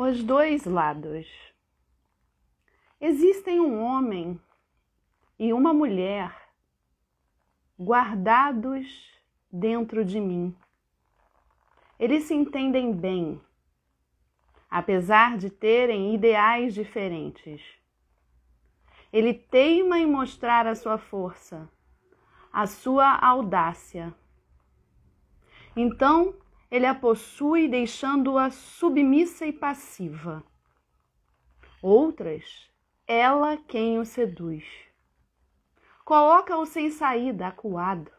Os dois lados. Existem um homem e uma mulher guardados dentro de mim. Eles se entendem bem, apesar de terem ideais diferentes. Ele teima em mostrar a sua força, a sua audácia. Então, ele a possui, deixando-a submissa e passiva. Outras, ela quem o seduz. Coloca-o sem saída, acuado.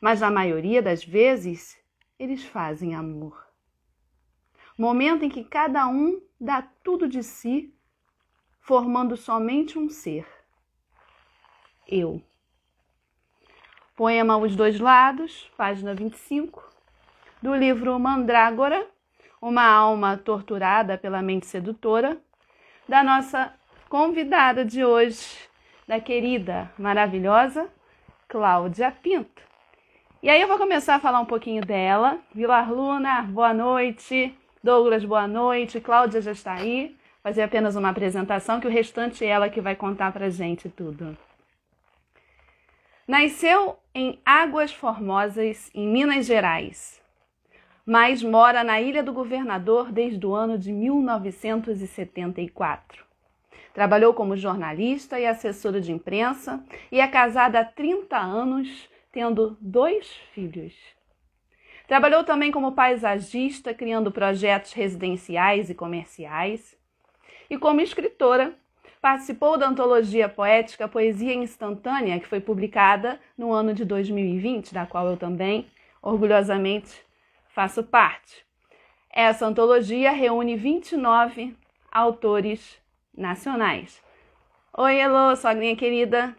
Mas na maioria das vezes, eles fazem amor. Momento em que cada um dá tudo de si, formando somente um ser. Eu. Poema Os Dois Lados, página 25 do livro Mandrágora, uma alma torturada pela mente sedutora, da nossa convidada de hoje, da querida, maravilhosa Cláudia Pinto. E aí eu vou começar a falar um pouquinho dela. Vilar Luna, boa noite. Douglas, boa noite. Cláudia já está aí. Fazer apenas uma apresentação, que o restante é ela que vai contar pra gente tudo. Nasceu em Águas Formosas, em Minas Gerais, mas mora na Ilha do Governador desde o ano de 1974. Trabalhou como jornalista e assessora de imprensa e é casada há 30 anos, tendo dois filhos. Trabalhou também como paisagista, criando projetos residenciais e comerciais. E como escritora, participou da antologia poética Poesia Instantânea, que foi publicada no ano de 2020, da qual eu também orgulhosamente faço parte. Essa antologia reúne 29 autores nacionais. Oi, Elo, sogrinha querida.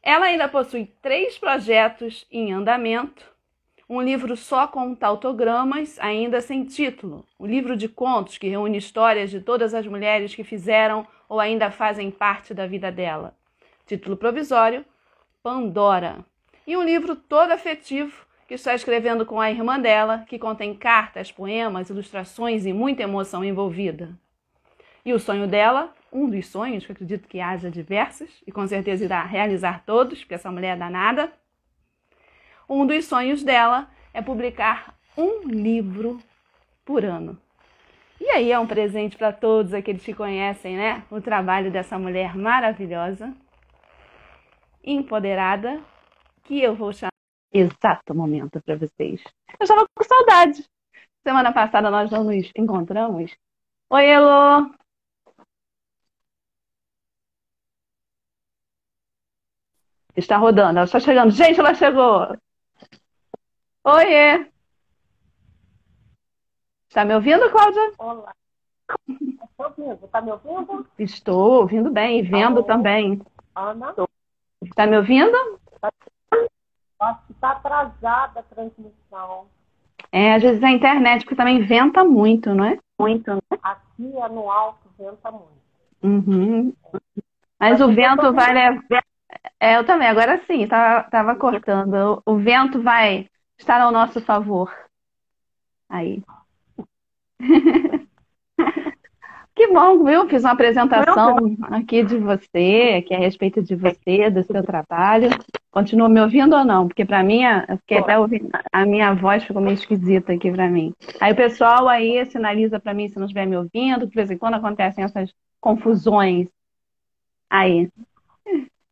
Ela ainda possui três projetos em andamento, um livro só com tautogramas, ainda sem título, um livro de contos que reúne histórias de todas as mulheres que fizeram ou ainda fazem parte da vida dela. Título provisório: Pandora. E um livro todo afetivo que está escrevendo com a irmã dela, que contém cartas, poemas, ilustrações e muita emoção envolvida. E o sonho dela, um dos sonhos, que eu acredito que haja diversos, e com certeza irá realizar todos, porque essa mulher é danada. Um dos sonhos dela é publicar um livro por ano. E aí é um presente para todos aqueles que conhecem, né, o trabalho dessa mulher maravilhosa, empoderada, que eu vou chamar exato momento para vocês. Eu estava com saudade. Semana passada nós não nos encontramos. Oi, Elo! Está rodando, ela está chegando. Gente, ela chegou! Oiê! Está me ouvindo, Cláudia? Olá. Estou ouvindo. Está me ouvindo? Estou ouvindo bem e vendo Alô. também. Ana? Está me ouvindo? Que está atrasada a transmissão. É, às vezes a internet, porque também venta muito, não é? Muito, né? Aqui é no alto, venta muito. Uhum. Mas, Mas o vento vai levar. É, eu também, agora sim, tava, tava cortando. O, o vento vai estar ao nosso favor. Aí. Que bom, viu? Fiz uma apresentação aqui de você, aqui a respeito de você, do seu trabalho. Continua me ouvindo ou não? Porque para mim, fiquei até ouvindo, a minha voz ficou meio esquisita aqui para mim. Aí o pessoal aí sinaliza para mim se não estiver me ouvindo, de vez em quando acontecem essas confusões. Aí.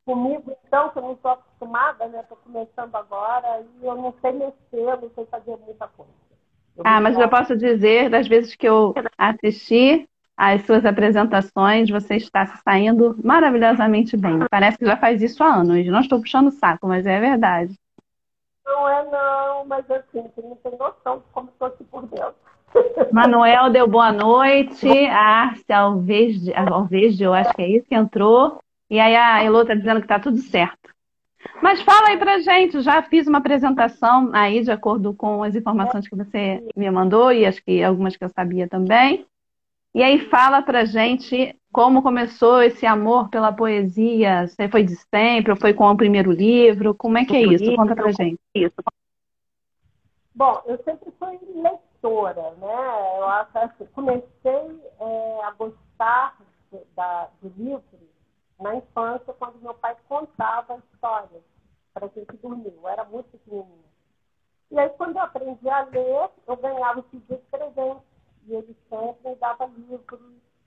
Comigo, então, que eu não estou acostumada, né? Estou começando agora e eu não sei mexer, não sei fazer muita coisa. Eu ah, mas eu posso dizer, das vezes que eu assisti, as suas apresentações, você está se saindo maravilhosamente bem. Parece que já faz isso há anos. Não estou puxando o saco, mas é verdade. Não é não, mas assim, você não tem noção de como estou aqui por dentro. Manuel deu boa noite. A Árcia Alvejde, Alvejde, eu acho que é isso que entrou. E aí a Elô está dizendo que está tudo certo. Mas fala aí pra gente, já fiz uma apresentação aí de acordo com as informações que você me mandou e acho que algumas que eu sabia também. E aí fala pra gente como começou esse amor pela poesia. Você foi de sempre ou foi com o primeiro livro? Como é que é isso? Conta pra gente. Isso. Bom, eu sempre fui leitora, né? Eu acho assim, comecei é, a gostar de, da, do livro na infância, quando meu pai contava histórias para gente dormir. Eu era muito pequenininha. E aí, quando eu aprendi a ler, eu ganhava esse dia de presente. Ele sempre dava livros.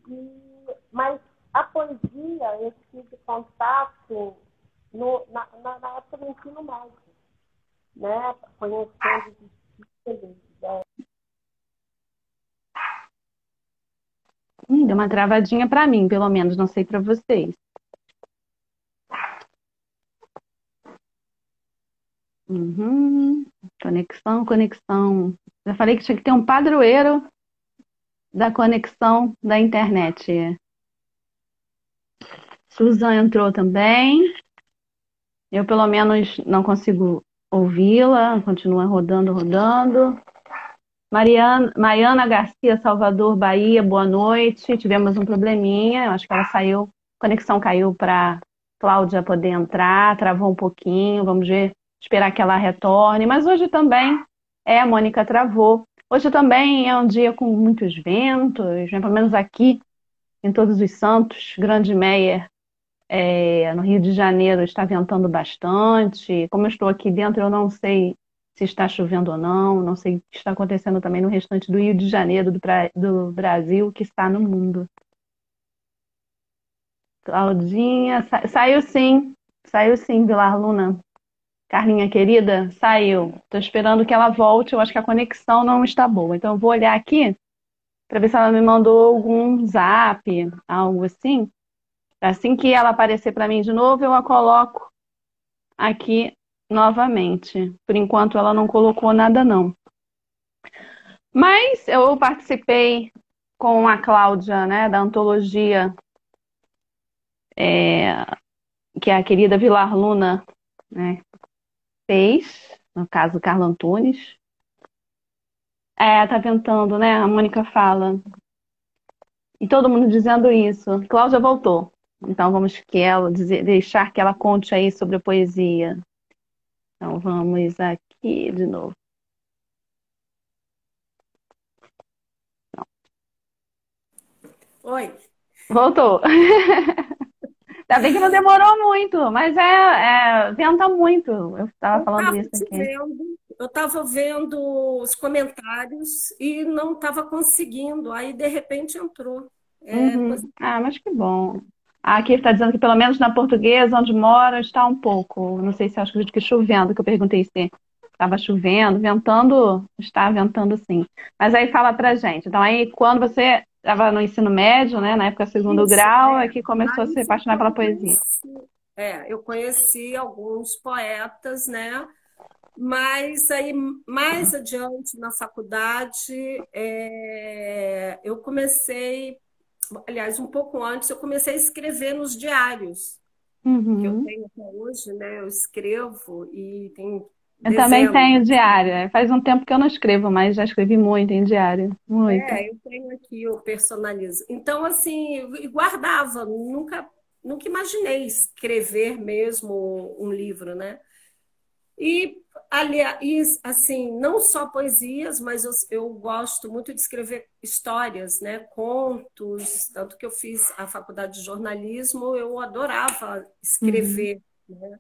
E... Mas a poesia, eu tive contato no, na, na, na, época do ensino médio. Né? Conhecendo os estilos. Né? Hum, deu uma travadinha para mim, pelo menos, não sei para vocês. Uhum. Conexão, conexão. Já falei que tinha que ter um padroeiro da conexão da internet. Susan entrou também. Eu, pelo menos, não consigo ouvi-la. Continua rodando, rodando. Mariana, Mariana Garcia, Salvador, Bahia, boa noite. Tivemos um probleminha. Eu acho que ela saiu. A conexão caiu para Cláudia poder entrar. Travou um pouquinho. Vamos ver esperar que ela retorne. Mas hoje também, é, a Mônica travou. Hoje também é um dia com muitos ventos, né? pelo menos aqui em Todos os Santos, Grande Meier, é, no Rio de Janeiro, está ventando bastante. Como eu estou aqui dentro, eu não sei se está chovendo ou não, não sei o que está acontecendo também no restante do Rio de Janeiro, do, do Brasil, que está no mundo. Claudinha, sa saiu sim, saiu sim, Vilar Luna. Carlinha querida, saiu. Estou esperando que ela volte. Eu acho que a conexão não está boa. Então, eu vou olhar aqui para ver se ela me mandou algum zap, algo assim. Assim que ela aparecer para mim de novo, eu a coloco aqui novamente. Por enquanto, ela não colocou nada, não. Mas eu participei com a Cláudia, né, da antologia, é, que é a querida Vilar Luna, né, fez, no caso, Carlos Antunes. É, tá ventando, né? A Mônica fala. E todo mundo dizendo isso. Cláudia voltou. Então vamos que ela dizer, deixar que ela conte aí sobre a poesia. Então vamos aqui de novo. Oi. Voltou. Ainda bem que não demorou muito, mas é, é venta muito. Eu estava falando isso aqui. Vendo, eu estava vendo os comentários e não estava conseguindo. Aí, de repente, entrou. É, uhum. Ah, mas que bom. Aqui está dizendo que pelo menos na portuguesa, onde mora, está um pouco. Não sei se acho que chovendo, que eu perguntei se estava chovendo, ventando, está ventando sim. Mas aí fala pra gente. Então aí quando você estava no ensino médio, né, na época segundo Isso, grau, é, é que começou a se apaixonar pela poesia. É, eu conheci alguns poetas, né? Mas aí, mais adiante na faculdade, é, eu comecei, aliás, um pouco antes, eu comecei a escrever nos diários uhum. que eu tenho até hoje, né? Eu escrevo e tenho eu também tenho diário. É, faz um tempo que eu não escrevo, mas já escrevi muito em diário. Muito. É, eu tenho aqui, eu personalizo. Então, assim, guardava, nunca, nunca imaginei escrever mesmo um livro, né? E, aliás, assim, não só poesias, mas eu, eu gosto muito de escrever histórias, né? Contos, tanto que eu fiz a faculdade de jornalismo, eu adorava escrever, uhum. né?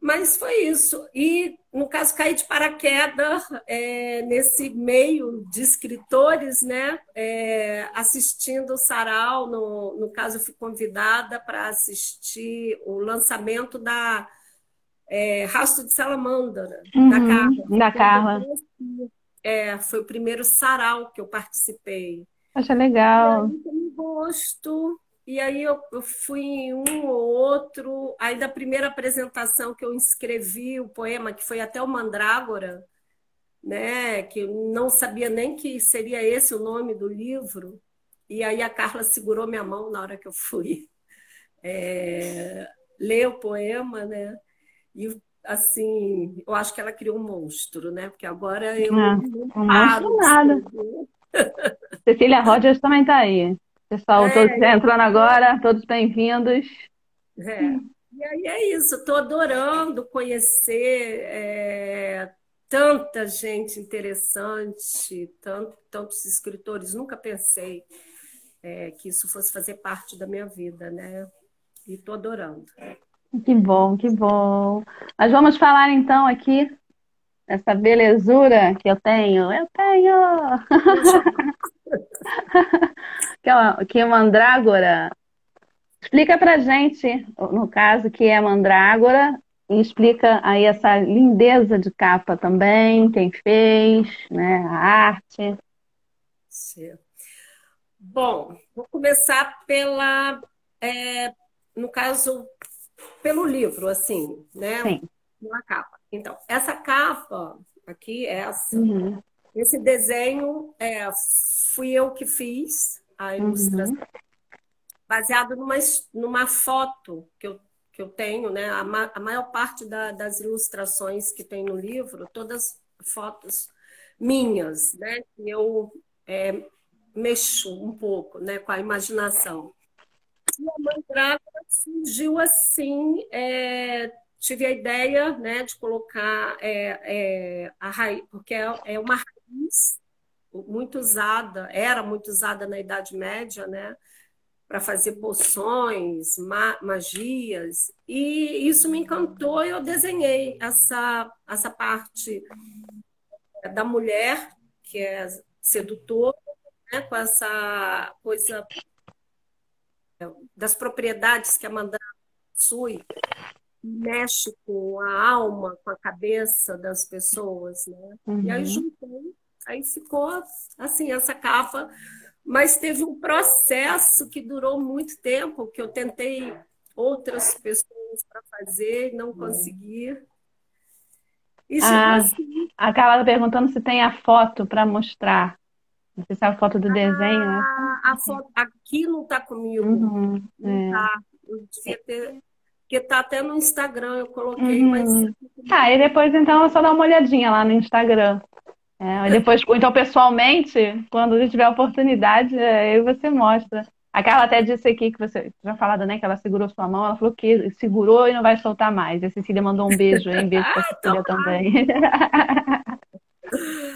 Mas foi isso. E, no caso, caí de paraquedas é, nesse meio de escritores, né? É, assistindo o Sarau. No, no caso, eu fui convidada para assistir o lançamento da é, Rastro de Salamandra, uhum, da Carla. Da Carla. É, foi o primeiro sarau que eu participei. Acha legal. E aí, gosto e aí eu, eu, fui em um ou outro. Aí da primeira apresentação que eu inscrevi o poema, que foi até o Mandrágora, né? Que eu não sabia nem que seria esse o nome do livro. E aí a Carla segurou minha mão na hora que eu fui é, ler o poema, né? E assim, eu acho que ela criou um monstro, né? Porque agora eu não, não paro. Nada. Cecília Rogers também está aí. Pessoal, é, todos entrando agora, todos bem-vindos. É. E aí é isso, estou adorando conhecer é, tanta gente interessante, tanto, tantos escritores. Nunca pensei é, que isso fosse fazer parte da minha vida, né? E estou adorando. Que bom, que bom. Mas vamos falar então aqui essa belezura que eu tenho. Eu tenho! que, é que é mandrágora. Explica pra gente, no caso, que é mandrágora e explica aí essa lindeza de capa também, quem fez, né, a arte. Sim. Bom, vou começar pela, é, no caso, pelo livro, assim, né? Sim. Uma capa. Então, essa capa aqui, essa, uhum. esse desenho, é, fui eu que fiz a ilustração, uhum. baseado numa, numa foto que eu, que eu tenho, né? A, ma, a maior parte da, das ilustrações que tem no livro, todas fotos minhas, né? Que eu é, mexo um pouco, né? Com a imaginação. E a mandrágora surgiu assim, é, tive a ideia né, de colocar é, é, a raiz, porque é, é uma raiz muito usada, era muito usada na Idade Média, né? Para fazer poções, ma magias, e isso me encantou. Eu desenhei essa, essa parte da mulher, que é sedutora, né? com essa coisa das propriedades que a mandala possui, mexe com a alma, com a cabeça das pessoas, né? Uhum. E aí uhum. juntei, aí ficou assim essa capa, mas teve um processo que durou muito tempo, que eu tentei outras pessoas para fazer, não consegui. E ah, assim. A Carla tá perguntando se tem a foto para mostrar. Não sei se é a foto do ah, desenho, né? A foto aqui não está comigo. Uhum, não é. tá. Eu devia ter porque tá até no Instagram, eu coloquei, uhum. mas. Ah, e depois então é só dar uma olhadinha lá no Instagram. É, depois, então, pessoalmente, quando a gente tiver a oportunidade, aí você mostra. A Carla até disse aqui que você tinha falado, né, que ela segurou sua mão, ela falou que segurou e não vai soltar mais. A Cecília mandou um beijo um beijo pra Cecília também.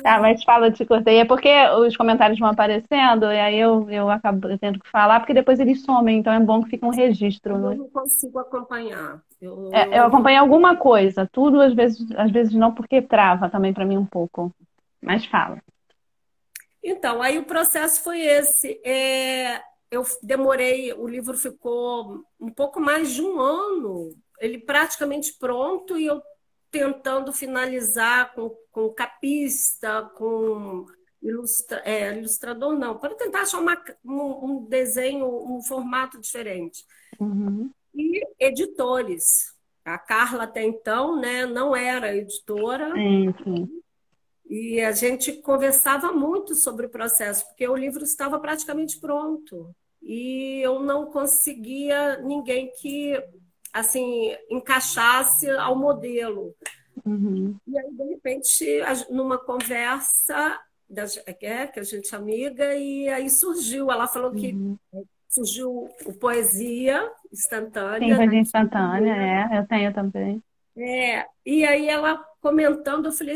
Ah, mas fala, te cortei. É porque os comentários vão aparecendo e aí eu, eu acabo tendo que falar, porque depois eles somem, então é bom que fique um registro. Eu né? não consigo acompanhar. Eu, é, eu acompanho alguma coisa, tudo às vezes, às vezes não, porque trava também para mim um pouco. Mas fala. Então, aí o processo foi esse. É, eu demorei, o livro ficou um pouco mais de um ano, ele praticamente pronto, e eu tentando finalizar com, com capista, com ilustra, é, ilustrador, não, para tentar achar uma, um, um, desenho, um formato diferente. Uhum. E editores. A Carla até então né, não era editora. Uhum. E a gente conversava muito sobre o processo, porque o livro estava praticamente pronto. E eu não conseguia ninguém que assim, encaixasse ao modelo. Uhum. E aí, de repente, numa conversa, é, que a gente é amiga, e aí surgiu, ela falou que uhum. surgiu o poesia instantânea. Sim, poesia né? instantânea, é, eu tenho também. É, e aí ela comentando, eu falei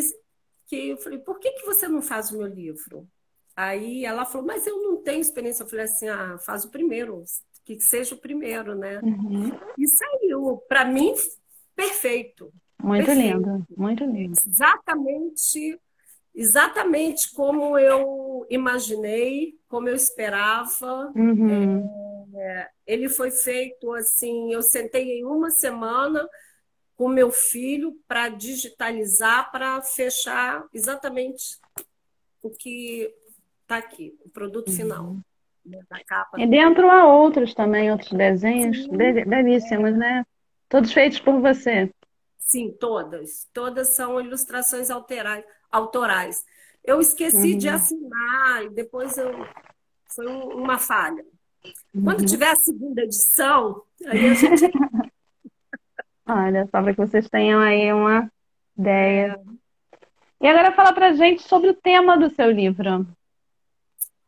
que eu falei, por que, que você não faz o meu livro? Aí ela falou, mas eu não tenho experiência. Eu falei assim, ah, faz o primeiro, que seja o primeiro, né? Uhum. E saiu, para mim, perfeito. Muito perfeito. lindo, muito lindo. Exatamente, exatamente como eu imaginei, como eu esperava. Uhum. É, ele foi feito assim, eu sentei em uma semana com meu filho para digitalizar, para fechar exatamente o que está aqui, o produto uhum. final capa. E dentro há outros também, outros desenhos belíssimos, né? Todos feitos por você. Sim, todas. Todas são ilustrações alterais, autorais. Eu esqueci uhum. de assinar e depois eu... foi uma falha. Uhum. Quando tiver a segunda edição, aí a gente. Olha, só para que vocês tenham aí uma ideia. É. E agora fala pra gente sobre o tema do seu livro.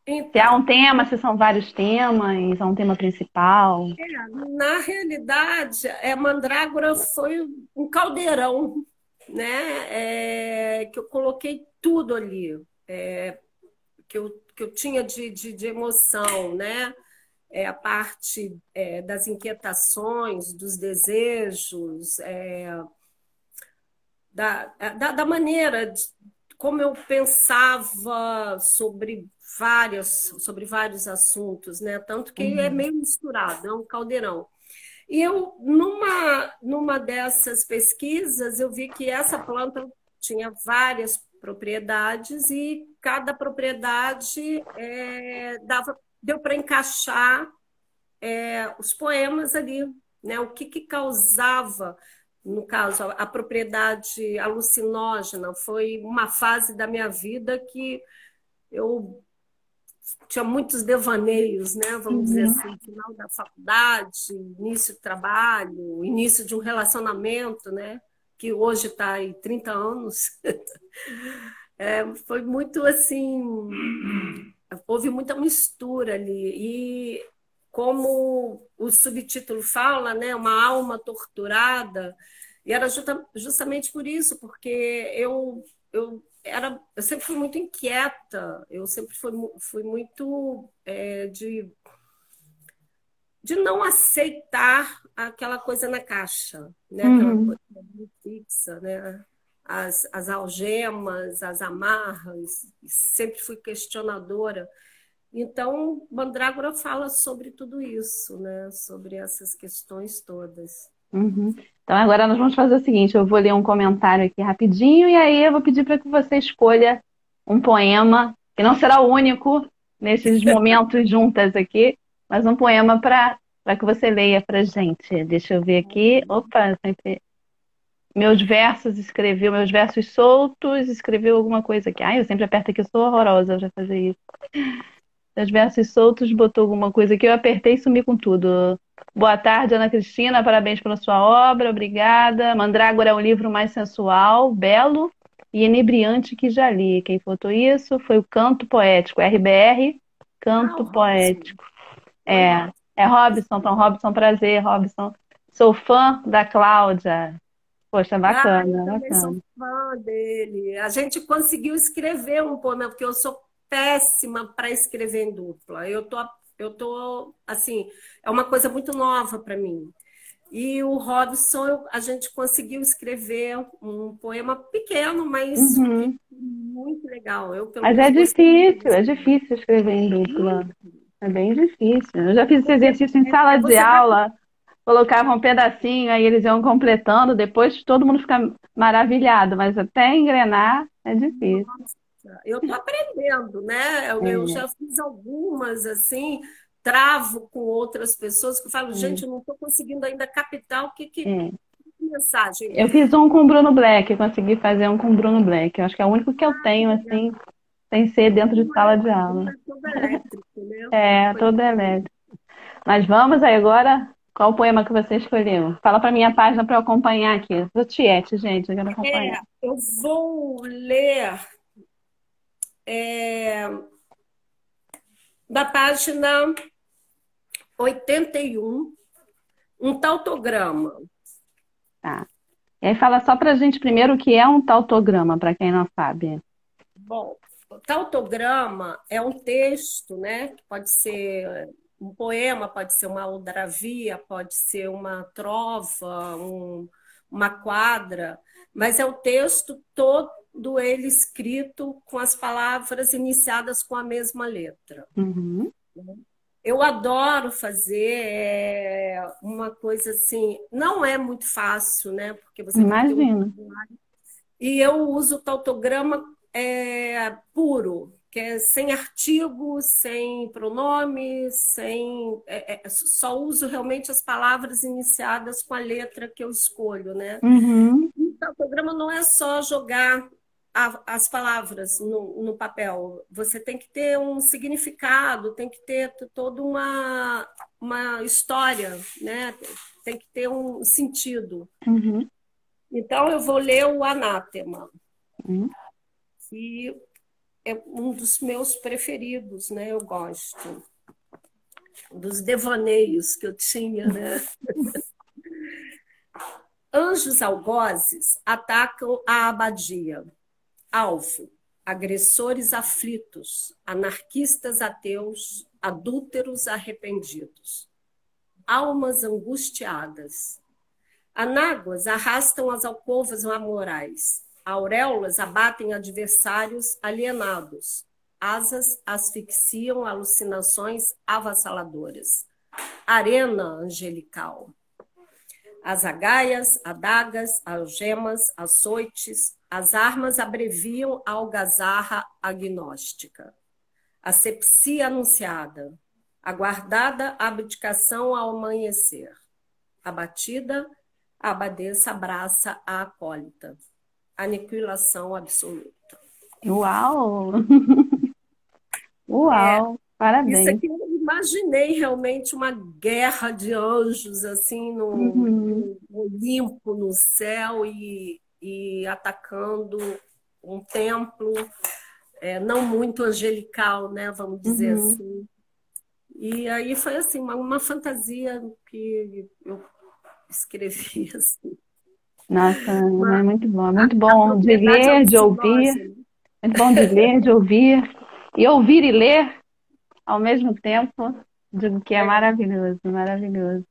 Então, se há um tema, se são vários temas, há um tema principal. É, na realidade, é, Mandrágora foi um caldeirão né? É, que eu coloquei tudo ali, é, que, eu, que eu tinha de, de, de emoção, né? É, a parte é, das inquietações, dos desejos, é, da, da, da, maneira de, como eu pensava sobre várias, sobre vários assuntos, né? Tanto que uhum. é meio misturado, é um caldeirão. E eu, numa, numa dessas pesquisas, eu vi que essa planta tinha várias propriedades e cada propriedade é, dava, deu para encaixar é, os poemas ali, né? O que, que causava, no caso, a, a propriedade alucinógena foi uma fase da minha vida que eu tinha muitos devaneios, né? Vamos uhum. dizer assim, final da faculdade, início do trabalho, início de um relacionamento, né? Que hoje está aí 30 anos. É, foi muito assim, houve muita mistura ali. E como o subtítulo fala, né? Uma alma torturada. E era justa, justamente por isso, porque eu, eu era, eu sempre fui muito inquieta, eu sempre fui, fui muito é, de, de não aceitar aquela coisa na caixa, né? aquela uhum. coisa fixa, né? As, as algemas, as amarras, sempre fui questionadora. Então, Mandrágora fala sobre tudo isso, né? sobre essas questões todas. Uhum. Então agora nós vamos fazer o seguinte: eu vou ler um comentário aqui rapidinho e aí eu vou pedir para que você escolha um poema, que não será o único nesses momentos juntas aqui, mas um poema para que você leia para gente. Deixa eu ver aqui. Opa, sempre. Meus versos, escreveu meus versos soltos, escreveu alguma coisa aqui. Ai, eu sempre aperto aqui, eu sou horrorosa já fazer isso. Meus versos soltos, botou alguma coisa aqui, eu apertei e sumi com tudo. Boa tarde, Ana Cristina. Parabéns pela sua obra. Obrigada. Mandrágora é um livro mais sensual, belo e inebriante que já li. Quem fotou isso foi o Canto Poético, RBR Canto ah, Poético. É, é Robson. Então, Robson, prazer, Robson. Sou fã da Cláudia. Poxa, bacana, ah, eu bacana. sou fã dele. A gente conseguiu escrever um poema, porque eu sou péssima para escrever em dupla. Eu tô eu tô assim, é uma coisa muito nova para mim. E o Robson, eu, a gente conseguiu escrever um poema pequeno, mas uhum. muito legal. Eu, mas é difícil, é difícil escrever em dupla. É bem difícil. Eu já fiz esse exercício em sala de aula, vai... colocava um pedacinho, aí eles iam completando, depois todo mundo fica maravilhado, mas até engrenar é difícil. Nossa. Eu estou aprendendo, né? Eu, é. eu, já fiz algumas assim, travo com outras pessoas que eu falo, é. gente, eu não estou conseguindo ainda captar o que, que, é. mensagem. Eu fiz um com o Bruno Black, consegui fazer um com o Bruno Black. Eu acho que é o único que eu ah, tenho, assim, sem ser dentro de sala de aula. É todo elétrico, né? É, todo elétrico. Mas vamos aí agora. Qual o poema que você escolheu? Fala para minha página para eu acompanhar aqui. Do Tiete, gente, eu quero acompanhar. É, eu vou ler é, da página 81, um tautograma. Tá. E aí fala só para a gente primeiro o que é um tautograma, para quem não sabe. Bom, o tautograma é um texto, né? Que pode ser um poema, pode ser uma aldravia, pode ser uma trova, um, uma quadra, mas é o texto todo do ele escrito com as palavras iniciadas com a mesma letra. Uhum. Eu adoro fazer é, uma coisa assim, não é muito fácil, né? Porque você Imagina. E eu uso o tautograma é, puro, que é sem artigos, sem pronomes, sem é, é, só uso realmente as palavras iniciadas com a letra que eu escolho, né? Uhum. O tautograma não é só jogar a, as palavras no, no, papel. Você tem que ter um significado, tem que ter toda uma, uma história, né? tem que ter um sentido. Uhum. Então, eu vou ler o Anátema, uhum. que é um dos meus preferidos, né? Eu gosto dos devaneios que eu tinha, né? Anjos algozes atacam a abadia. Alvo, agressores aflitos, anarquistas ateus, adúlteros arrependidos. Almas angustiadas. Anáguas arrastam as alcovas amorais. Auréolas abatem adversários alienados. Asas asfixiam alucinações avassaladoras. Arena angelical. As agaias, adagas, algemas, açoites, as armas abreviam a algazarra agnóstica. A sepsia anunciada, aguardada abdicação ao amanhecer. Abatida, a abadesa abraça a acólita. Aniquilação absoluta. Uau! Uau! É, Parabéns. Isso aqui eu imaginei realmente uma guerra de anjos, assim, no, uhum. no Olimpo, no céu, e, e atacando um templo é, não muito angelical, né? Vamos dizer uhum. assim. E aí foi assim, uma, uma fantasia que eu escrevi assim. Nossa, é muito bom, é muito bom de ler, de ouvir. Muito bom de ler, de ouvir. E ouvir e ler ao mesmo tempo, digo que é, é. maravilhoso, maravilhoso.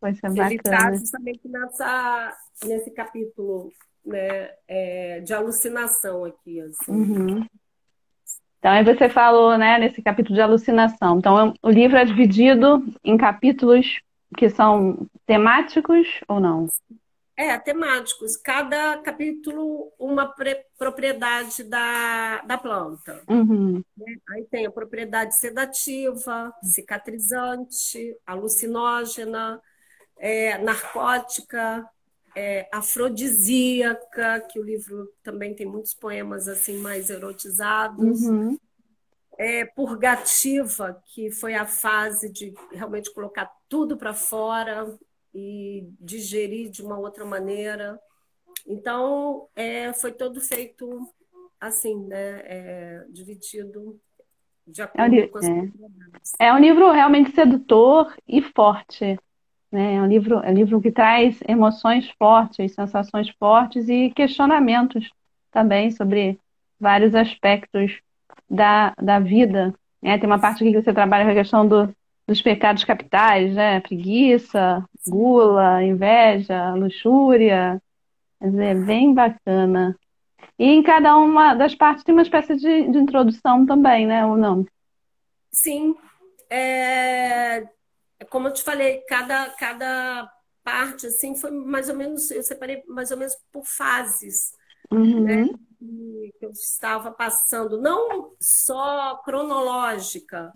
Poxa, bacana. Ele está justamente nessa, nesse capítulo né, é, de alucinação aqui. Assim. Uhum. Então, aí você falou, né, nesse capítulo de alucinação. Então, o livro é dividido em capítulos que são temáticos ou não? É, temáticos. Cada capítulo, uma propriedade da, da planta. Uhum. Né? Aí tem a propriedade sedativa, cicatrizante, alucinógena, é, narcótica, é, afrodisíaca, que o livro também tem muitos poemas assim mais erotizados. Uhum. É, purgativa, que foi a fase de realmente colocar tudo para fora, e digerir de uma outra maneira. Então, é, foi todo feito assim, né? É, dividido de acordo é um, com as é. é um livro realmente sedutor e forte. Né? É um livro, é um livro que traz emoções fortes, sensações fortes e questionamentos também sobre vários aspectos da, da vida. Né? Tem uma parte aqui que você trabalha com a questão do, dos pecados capitais, né? Preguiça, gula, inveja, luxúria. Quer dizer, bem bacana. E em cada uma das partes tem uma espécie de, de introdução também, né? Ou não? Sim. É... Como eu te falei, cada, cada parte assim foi mais ou menos, eu separei mais ou menos por fases. Uhum. Né? Que eu estava passando, não só cronológica,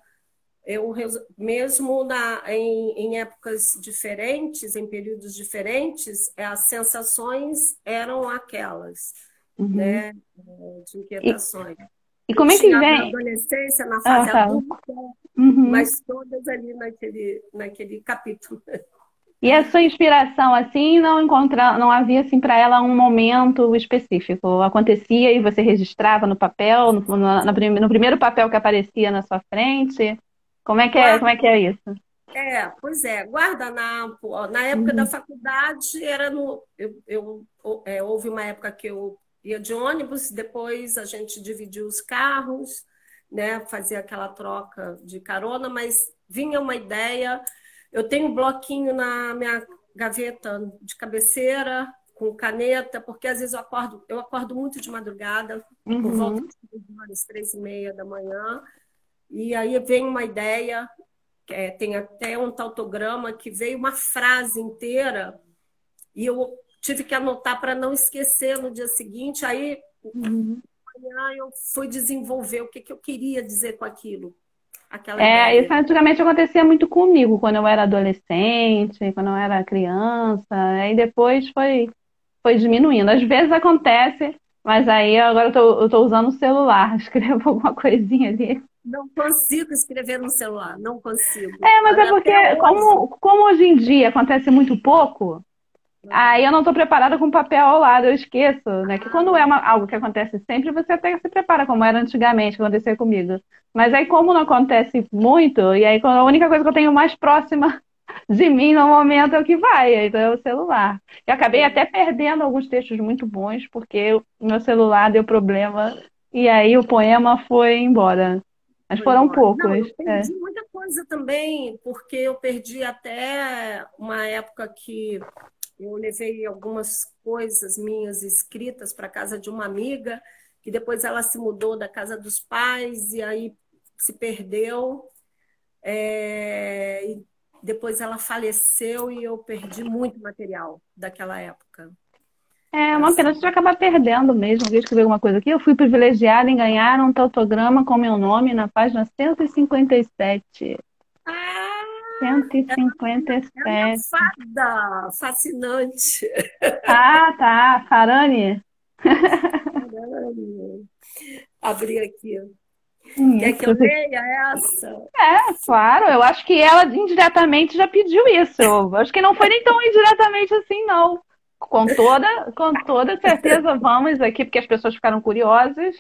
eu mesmo na, em, em, épocas diferentes, em períodos diferentes, as sensações eram aquelas, uhum. né, de inquietações. E, e como é que vem? Na adolescência, na fase ah, tá. adulta, uhum. mas todas ali naquele, naquele capítulo. E a sua inspiração, assim, não encontra, não havia assim para ela um momento específico. Acontecia e você registrava no papel, no, no, no primeiro papel que aparecia na sua frente. Como é que é, como é, que é isso? É, pois é, guardanapo. Na época uhum. da faculdade era no. Eu, eu é, houve uma época que eu ia de ônibus, depois a gente dividiu os carros, né? Fazia aquela troca de carona, mas vinha uma ideia. Eu tenho um bloquinho na minha gaveta de cabeceira com caneta, porque às vezes eu acordo, eu acordo muito de madrugada, uhum. por volta das três e meia da manhã. E aí vem uma ideia, é, tem até um tautograma que veio uma frase inteira, e eu tive que anotar para não esquecer no dia seguinte. Aí, uhum. eu fui desenvolver o que, que eu queria dizer com aquilo. Aquela é, ideia. isso antigamente acontecia muito comigo, quando eu era adolescente, quando eu era criança, aí depois foi, foi diminuindo. Às vezes acontece, mas aí agora eu estou usando o celular, escrevo alguma coisinha ali. Não consigo escrever no celular, não consigo. É, mas é porque, como, como hoje em dia acontece muito pouco, aí eu não estou preparada com papel ao lado, eu esqueço, né? Que quando é uma, algo que acontece sempre, você até se prepara, como era antigamente, que comigo. Mas aí, como não acontece muito, e aí a única coisa que eu tenho mais próxima de mim no momento é o que vai, então é o celular. Eu acabei até perdendo alguns textos muito bons, porque o meu celular deu problema e aí o poema foi embora. Mas foram embora. poucos. Não, eu perdi é. muita coisa também, porque eu perdi até uma época que eu levei algumas coisas minhas escritas para casa de uma amiga, que depois ela se mudou da casa dos pais e aí se perdeu. É, e depois ela faleceu e eu perdi muito material daquela época. É uma pena, a gente acaba perdendo mesmo. Vou escrever alguma coisa aqui. Eu fui privilegiada em ganhar um tautograma com meu nome na página 157. Ah, 157. É fada fascinante. Ah, tá. Farane. Farane. Abri aqui. Isso. Quer que eu leia essa? É, claro. Eu acho que ela indiretamente já pediu isso. Eu acho que não foi nem tão indiretamente assim, não. Com toda, com toda certeza vamos aqui, porque as pessoas ficaram curiosas.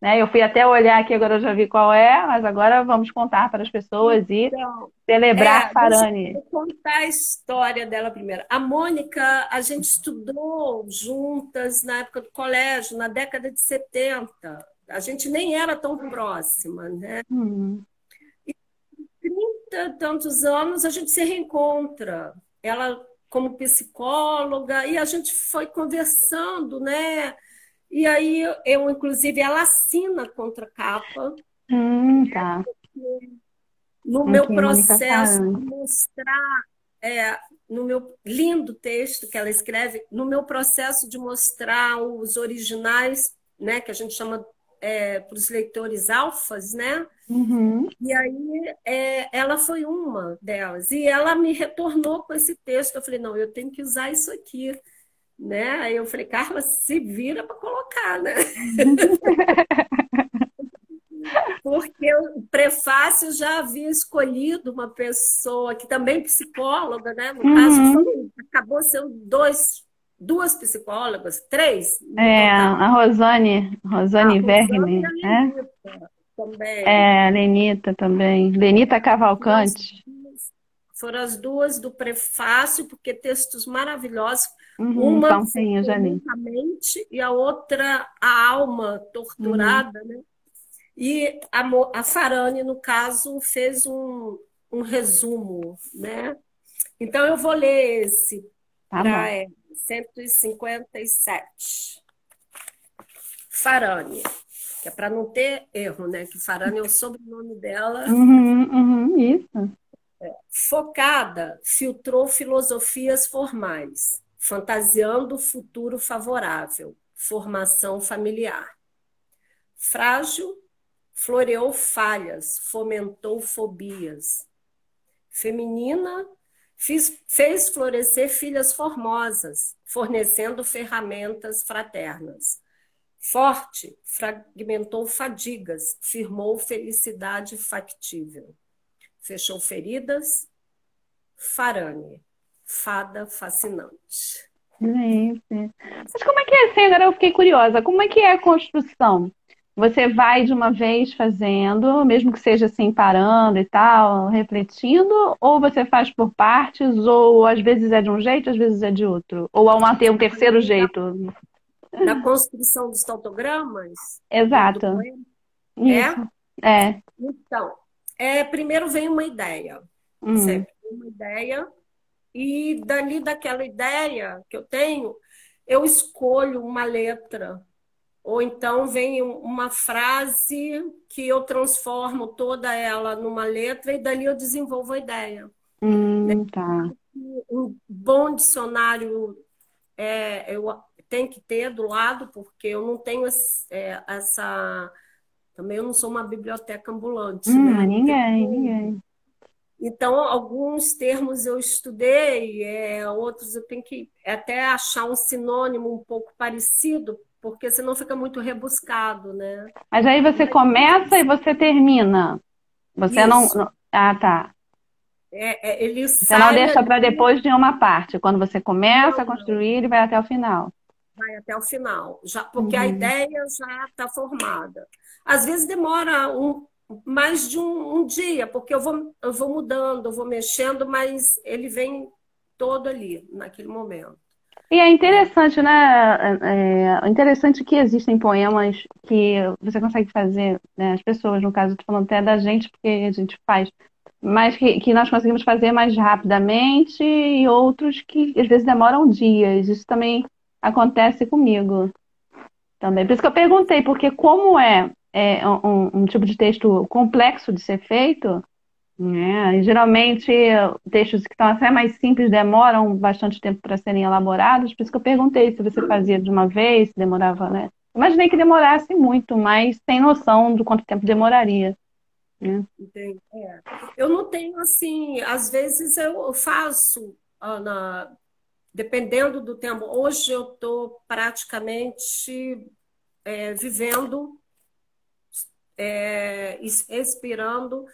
Né? Eu fui até olhar aqui, agora eu já vi qual é, mas agora vamos contar para as pessoas e então, celebrar é, Farane. Vou contar a história dela primeiro. A Mônica, a gente estudou juntas na época do colégio, na década de 70. A gente nem era tão próxima, né? Uhum. E 30 tantos anos a gente se reencontra. Ela como psicóloga e a gente foi conversando, né? E aí eu, inclusive, ela assina contra capa. Hum, tá. No meu processo de mostrar, é, no meu lindo texto que ela escreve, no meu processo de mostrar os originais, né, que a gente chama é, para os leitores alfas, né? Uhum. E aí é, ela foi uma delas. E ela me retornou com esse texto. Eu falei, não, eu tenho que usar isso aqui. Né? Aí eu falei, Carla, se vira para colocar, né? Porque o prefácio já havia escolhido uma pessoa que também psicóloga, né? No uhum. caso, foi, acabou sendo dois duas psicólogas, três? É, a Rosane, Rosane ah, Vergne, né? Também. É, a Lenita também. Lenita Cavalcante. Foram as duas do prefácio, porque textos maravilhosos. Uhum, uma mente e a outra a alma torturada, uhum. né? E a, a Farane, no caso, fez um, um resumo, né? Então eu vou ler esse tá para 157. Farane, que é para não ter erro, né? Que Farane é o sobrenome dela. Uhum, uhum, isso. É. Focada, filtrou filosofias formais, fantasiando o futuro favorável, formação familiar. Frágil, floreou falhas, fomentou fobias. Feminina, Fiz, fez florescer filhas formosas, fornecendo ferramentas fraternas. Forte, fragmentou fadigas, firmou felicidade factível. Fechou feridas, farane, fada fascinante. Mas como é que é, agora eu fiquei curiosa, como é que é a construção? Você vai de uma vez fazendo, mesmo que seja assim, parando e tal, refletindo, ou você faz por partes, ou às vezes é de um jeito, às vezes é de outro? Ou há uma, tem um terceiro jeito? Na construção dos tautogramas? Exato. É? É. Então, é, primeiro vem uma ideia. Hum. Sempre uma ideia. E dali daquela ideia que eu tenho, eu escolho uma letra ou então vem uma frase que eu transformo toda ela numa letra e dali eu desenvolvo a ideia. Hum, tá. Um bom dicionário é, eu tenho que ter do lado, porque eu não tenho é, essa. Também eu não sou uma biblioteca ambulante. Hum, né? Ninguém, ninguém. Então, alguns termos eu estudei, é, outros eu tenho que até achar um sinônimo um pouco parecido porque senão fica muito rebuscado, né? Mas aí você começa e você termina. Você não, não, Ah, tá. É, é, ele você não deixa para depois de uma parte. Quando você começa não, a construir, ele vai até o final. Vai até o final, já, porque uhum. a ideia já está formada. Às vezes demora um, mais de um, um, dia, porque eu vou, eu vou mudando, eu vou mexendo, mas ele vem todo ali, naquele momento. E é interessante, né? É, é interessante que existem poemas que você consegue fazer, né? As pessoas, no caso, estou falando até da gente, porque a gente faz, mas que, que nós conseguimos fazer mais rapidamente e outros que às vezes demoram dias. Isso também acontece comigo. Também. Por isso que eu perguntei, porque como é, é um, um tipo de texto complexo de ser feito, é, geralmente, textos que estão até mais simples demoram bastante tempo para serem elaborados, por isso que eu perguntei se você fazia de uma vez, se demorava, né? Imaginei que demorasse muito, mas sem noção do quanto tempo demoraria. Né? É. Eu não tenho assim, às vezes eu faço, Ana, dependendo do tempo. Hoje eu estou praticamente é, vivendo, é, respirando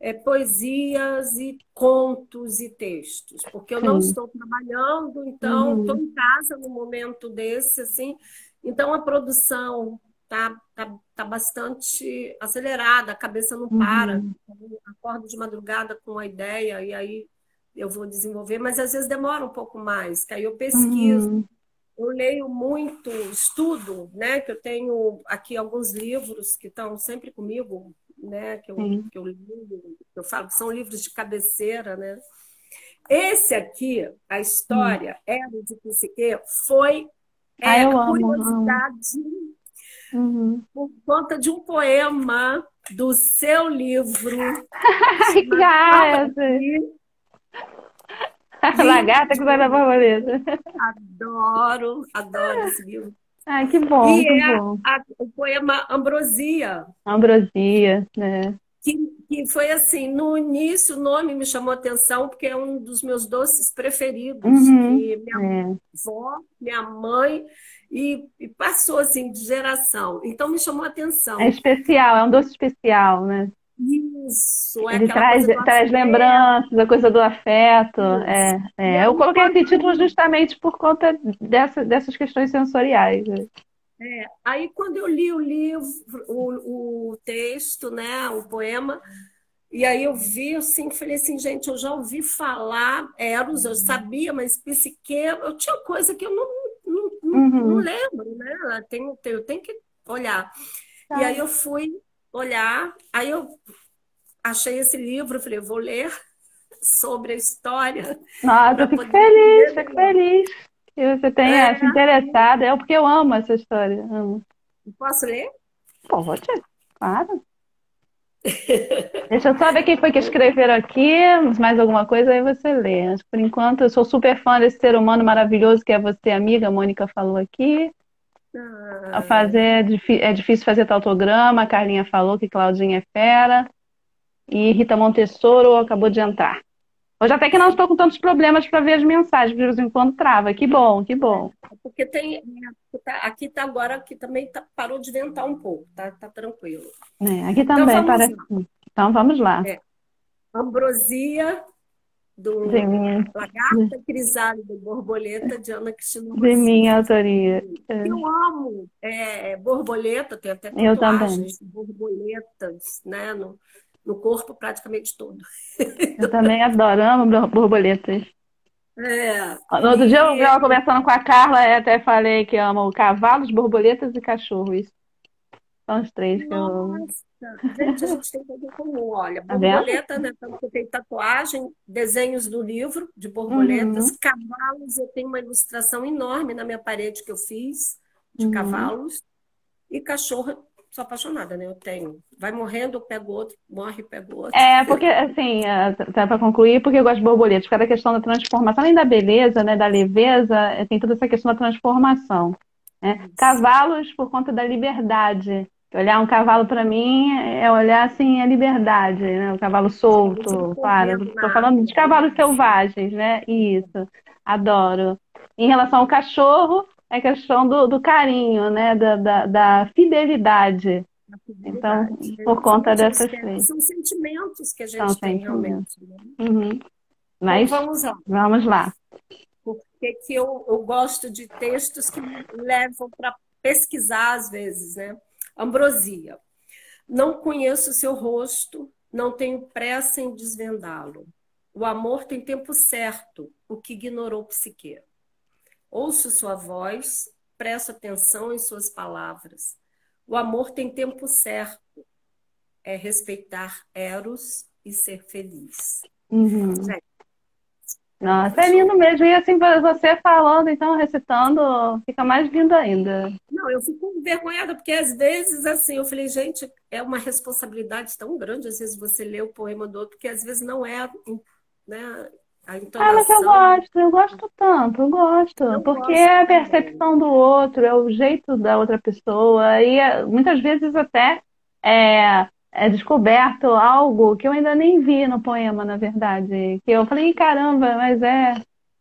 é, poesias e contos e textos, porque eu Sim. não estou trabalhando, então estou uhum. em casa no momento desse, assim, então a produção tá, tá, tá bastante acelerada, a cabeça não para, uhum. acordo de madrugada com uma ideia e aí eu vou desenvolver, mas às vezes demora um pouco mais, que aí eu pesquiso, uhum. eu leio muito, estudo, né? Que eu tenho aqui alguns livros que estão sempre comigo, né, que eu, que eu li, eu falo que são livros de cabeceira, né? Esse aqui, a história hum. Era de Psique, foi é, ah, curiosidade uhum. por conta de um poema do seu livro. Ai, Lagarta que vai da borboleta. Adoro, adoro esse livro. Ah, que bom. E que é bom. A, o poema Ambrosia. Ambrosia, né? Que, que foi assim, no início o nome me chamou atenção porque é um dos meus doces preferidos. Uhum, minha é. avó, minha mãe, e, e, passou assim de geração. Então me chamou atenção. É especial, é um doce especial, né? Isso, é Ele traz, traz lembranças, a coisa do afeto. É, é. Eu coloquei esse título justamente por conta dessa, dessas questões sensoriais. Né? É. Aí, quando eu li o livro, o, o texto, né, o poema, e aí eu vi assim, falei assim, gente, eu já ouvi falar Eros, eu sabia, mas psique, eu tinha coisa que eu não, não, uhum. não lembro, né? Eu tenho, eu tenho que olhar. Tá. E aí eu fui olhar. Aí eu achei esse livro, falei, vou ler sobre a história. Nossa, eu fico feliz, fico feliz que você tenha é, se interessado. É porque eu amo essa história. Amo. Posso ler? Pode, claro. Deixa eu só ver quem foi que escreveram aqui, mais alguma coisa, aí você lê. Por enquanto, eu sou super fã desse ser humano maravilhoso que é você, amiga. A Mônica falou aqui. A fazer é difícil fazer tautograma, a Carlinha falou que Claudinha é fera. E Rita Montessoro acabou de entrar. Hoje até que não estou com tantos problemas para ver as mensagens, de vez em quando trava. Que bom, que bom. É, porque tem. É, aqui está agora, aqui também tá, parou de ventar um pouco, tá, tá tranquilo. É, aqui também então, parece. Então vamos lá. É. Ambrosia do de minha... Lagarta Crisálida Borboleta de Ana Cristina De minha autoria. É. Eu amo é, borboleta, tem até tatuagens borboletas né, no, no corpo praticamente todo. Eu também adoro, amo borboletas. É. No outro dia eu estava conversando com a Carla e até falei que amo cavalos, borboletas e cachorros. São os três que Nossa. eu amo. Gente, a gente tem coisa em comum. Olha, tá borboleta, né? Tanto que eu tenho tatuagem, desenhos do livro de borboletas, uhum. cavalos, eu tenho uma ilustração enorme na minha parede que eu fiz de uhum. cavalos. E cachorro, sou apaixonada, né? Eu tenho. Vai morrendo, eu pego outro, morre, pego outro. É, porque, assim, é, tá para concluir, porque eu gosto de borboletas, por causa da questão da transformação, além da beleza, né, da leveza, é, tem toda essa questão da transformação. Né? Cavalos, por conta da liberdade. Olhar um cavalo para mim é olhar assim a liberdade, né? O cavalo solto, claro. Estou falando de cavalos selvagens, né? Isso, adoro. Em relação ao cachorro, é questão do, do carinho, né? Da, da, da fidelidade. Então, por conta dessas três. São sentimentos que a gente São tem realmente. Né? Uhum. Mas então, vamos lá. Vamos lá. Porque que eu, eu gosto de textos que me levam para pesquisar às vezes, né? Ambrosia. Não conheço seu rosto, não tenho pressa em desvendá-lo. O amor tem tempo certo, o que ignorou psique. Ouço sua voz, presto atenção em suas palavras. O amor tem tempo certo, é respeitar Eros e ser feliz. Uhum. Nossa, é lindo mesmo. E assim, você falando, então, recitando, fica mais lindo ainda. Não, eu fico envergonhada, porque às vezes, assim, eu falei, gente, é uma responsabilidade tão grande, às vezes, você lê o poema do outro, que às vezes não é né, a entonação. Ah, mas eu gosto, eu gosto tanto, eu gosto. Eu porque gosto é a percepção também. do outro, é o jeito da outra pessoa. E é, muitas vezes até é, é descoberto algo que eu ainda nem vi no poema, na verdade. Que eu falei, caramba, mas é.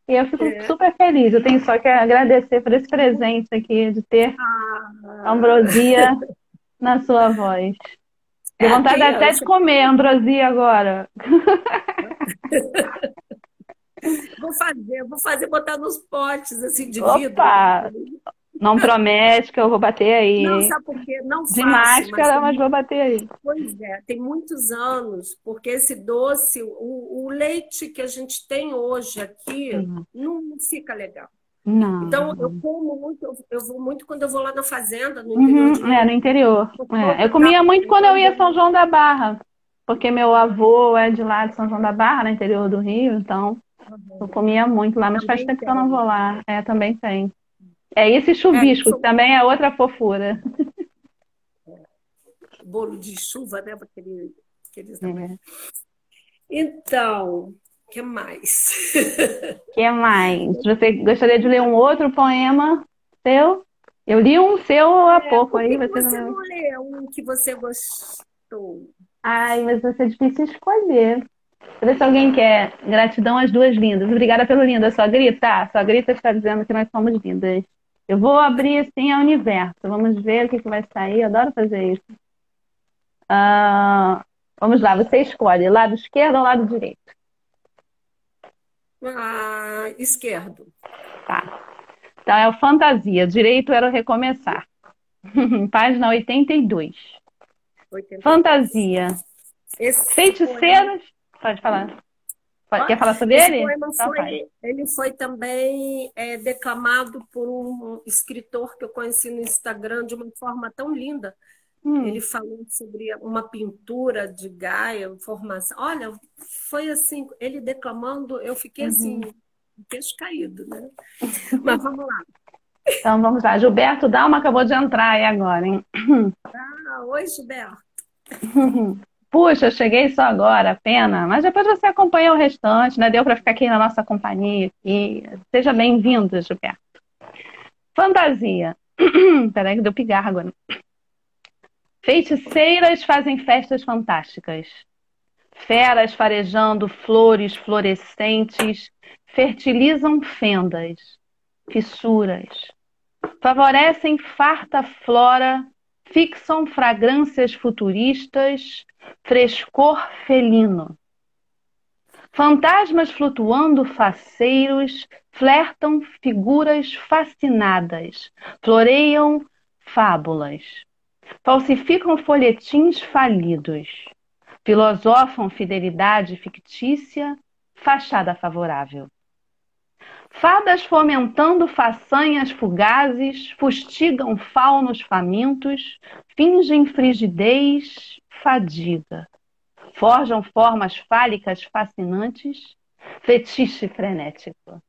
E eu fico é. super feliz. Eu tenho só que agradecer por esse presente aqui, de ter ah. ambrosia na sua voz. Deu é, vontade até de comer ambrosia agora. vou fazer, vou fazer botar nos potes assim de Opa! Não promete que eu vou bater aí. Não, sabe por quê? Não De máscara, mas, mas, vou bater aí. Pois é, tem muitos anos, porque esse doce, o, o leite que a gente tem hoje aqui, uhum. não fica legal. Não. Então, eu como muito, eu vou muito quando eu vou lá na fazenda, no interior. Uhum, é, no interior. É. Eu comia muito quando eu ia a São João da Barra, porque meu avô é de lá de São João da Barra, no interior do Rio, então uhum. eu comia muito lá, mas também faz tempo que eu não vou lá. É, também tem. É esse chuvisco, é, também é outra fofura. Bolo de chuva, né? Aquele, aqueles é. Então, o que mais? O que mais? Você gostaria de ler um outro poema seu? Eu li um seu há é, pouco aí. Você, você não, não leu um que você gostou? Ai, mas vai ser difícil escolher. Deixa ver se alguém quer. Gratidão às duas lindas. Obrigada pelo lindo. A sua grita? sua grita está dizendo que nós somos lindas. Eu vou abrir assim a universo. Vamos ver o que, que vai sair. Eu adoro fazer isso. Uh, vamos lá, você escolhe lado esquerdo ou lado direito? Ah, esquerdo. Tá. Então é o fantasia. Direito era o recomeçar. Página 82. 82. Fantasia. Esse Feiticeiros. Pode falar. Quer falar sobre Esse ele? Poema foi, ele foi também é, declamado por um escritor que eu conheci no Instagram de uma forma tão linda. Hum. Ele falou sobre uma pintura de Gaia, formação. Olha, foi assim, ele declamando, eu fiquei uhum. assim, queixo caído, né? Mas vamos lá. Então vamos lá. Gilberto Dalma acabou de entrar aí agora, hein? Ah, oi, Gilberto. Puxa, cheguei só agora, pena. Mas depois você acompanha o restante, né? Deu para ficar aqui na nossa companhia. Aqui. Seja bem-vindo, Gilberto. Fantasia. Peraí que deu pigarro agora. Feiticeiras fazem festas fantásticas. Feras farejando flores florescentes fertilizam fendas, fissuras. Favorecem farta flora fixam fragrâncias futuristas, frescor felino. Fantasmas flutuando faceiros, flertam figuras fascinadas, floreiam fábulas, falsificam folhetins falidos, filosofam fidelidade fictícia, fachada favorável. Fadas fomentando façanhas fugazes, fustigam faunos famintos, fingem frigidez, fadiga. Forjam formas fálicas fascinantes, fetiche frenético.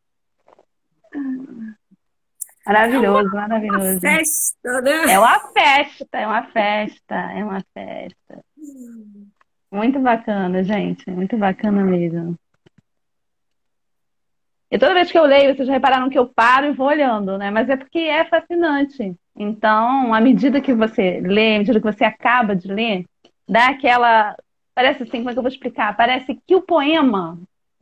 Maravilhoso, é maravilhoso. É uma festa, né? É uma festa, é uma festa, é uma festa. Muito bacana, gente. Muito bacana mesmo. E toda vez que eu leio, vocês repararam que eu paro e vou olhando, né? Mas é porque é fascinante. Então, à medida que você lê, à medida que você acaba de ler, dá aquela. Parece assim, como é que eu vou explicar? Parece que o poema,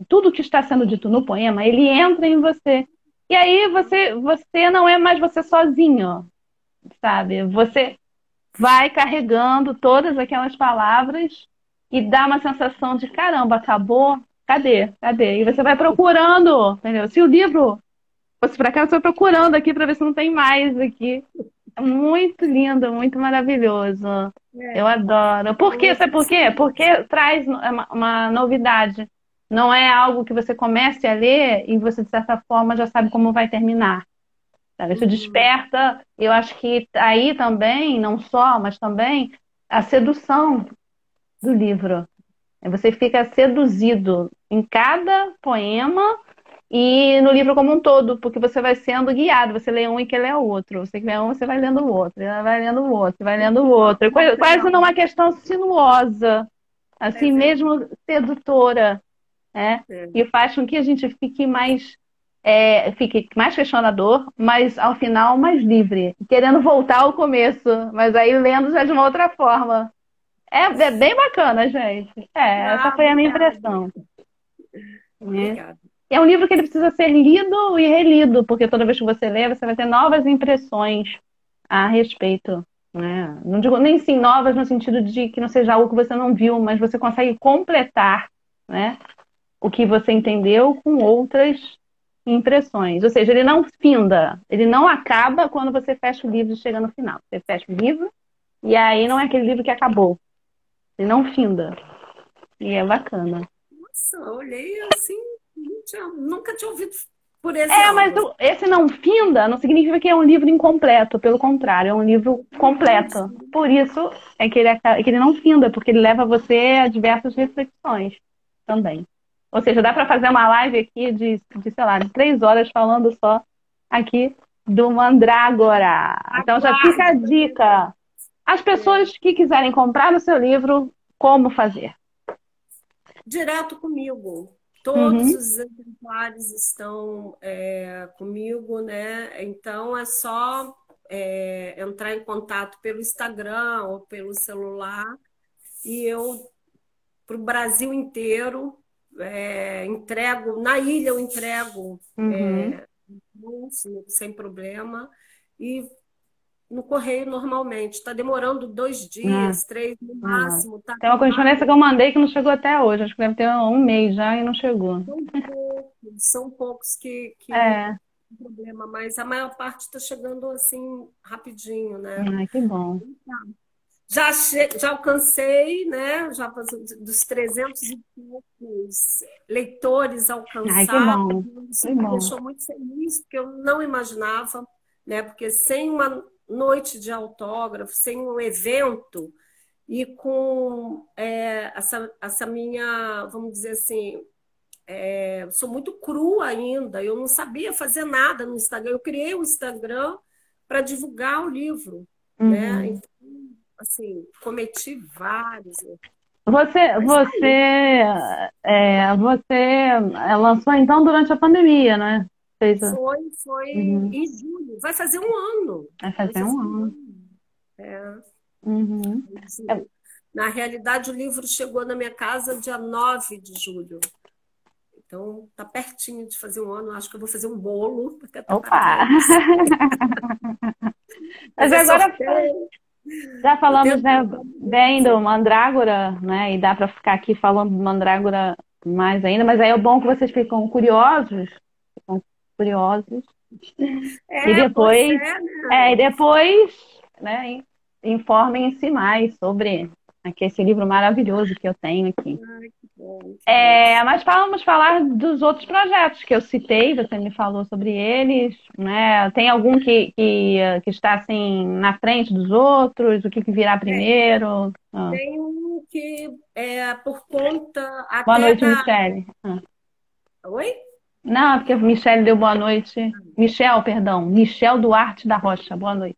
tudo que está sendo dito no poema, ele entra em você. E aí você, você não é mais você sozinho, sabe? Você vai carregando todas aquelas palavras e dá uma sensação de caramba, acabou, Cadê? Cadê? E você vai procurando, entendeu? Se o livro fosse para cá, você vai procurando aqui para ver se não tem mais aqui. muito lindo, muito maravilhoso. É. Eu adoro. Por quê? Sabe por quê? Porque traz uma, uma novidade. Não é algo que você comece a ler e você, de certa forma, já sabe como vai terminar. Isso uhum. desperta, eu acho que aí também, não só, mas também a sedução do livro. Você fica seduzido em cada poema e no livro como um todo, porque você vai sendo guiado, você lê um e quer ler o outro, você lê um, você vai lendo o outro, vai lendo o outro, vai lendo o outro. Quase, quase numa questão sinuosa, assim é mesmo sedutora, né? É. E faz com que a gente fique mais é, fique mais questionador, mas ao final mais livre, querendo voltar ao começo, mas aí lendo já de uma outra forma. É, é bem bacana, gente. É, ah, essa foi a minha impressão. Obrigada. É um livro que ele precisa ser lido e relido, porque toda vez que você lê, você vai ter novas impressões a respeito. Né? Não digo nem sim novas no sentido de que não seja algo que você não viu, mas você consegue completar né, o que você entendeu com outras impressões. Ou seja, ele não finda, ele não acaba quando você fecha o livro e chega no final. Você fecha o livro e aí não é aquele livro que acabou. Ele não finda. E é bacana. Nossa, eu olhei assim tinha, nunca tinha ouvido por esse. É, mas esse não finda não significa que é um livro incompleto, pelo contrário, é um livro completo. Por isso é que ele, é, que ele não finda, porque ele leva você a diversas reflexões também. Ou seja, dá para fazer uma live aqui de, de, sei lá, de três horas falando só aqui do Mandrágora. Então já fica a dica. As pessoas que quiserem comprar o seu livro, como fazer? Direto comigo. Todos uhum. os exemplares estão é, comigo, né? Então é só é, entrar em contato pelo Instagram ou pelo celular e eu para o Brasil inteiro é, entrego na ilha eu entrego uhum. É, sem problema e no correio normalmente. Está demorando dois dias, ah. três no ah. máximo. Tá Tem uma correspondência que eu mandei que não chegou até hoje. Acho que deve ter um mês já e não chegou. São poucos, são poucos que, que é. problema, mas a maior parte está chegando assim rapidinho, né? Ai, que bom. Já, che... já alcancei, né? Já dos 300 e poucos leitores alcançados. Ai, que bom. Isso me deixou muito feliz, porque eu não imaginava, né? Porque sem uma noite de autógrafo, sem um evento e com é, essa, essa minha, vamos dizer assim, é, sou muito crua ainda, eu não sabia fazer nada no Instagram. Eu criei o Instagram para divulgar o livro, né? uhum. né? Então, assim, cometi vários Você, você, é, você lançou então durante a pandemia, né? Foi, foi uhum. em julho. Vai fazer um ano. Vai fazer, Vai fazer um, ano. ano. É. Uhum. É. Na realidade, o livro chegou na minha casa dia 9 de julho. Então, tá pertinho de fazer um ano. Acho que eu vou fazer um bolo. Opa! Mas agora já falamos né, bem do Mandrágora, né? E dá para ficar aqui falando do Mandrágora mais ainda, mas aí é bom que vocês ficam curiosos, ficam curiosos. É, e depois, é, né? é, e depois, né, informem-se mais sobre aqui esse livro maravilhoso que eu tenho aqui. Ai, é, mas vamos falar dos outros projetos que eu citei, você me falou sobre eles, né? Tem algum que, que, que está assim na frente dos outros? O que, que virá primeiro? Ah. Tem um que é por conta. Boa noite, da... Michele. Ah. Oi? Não, porque a Michelle deu boa noite. Michel, perdão. Michel Duarte da Rocha, boa noite.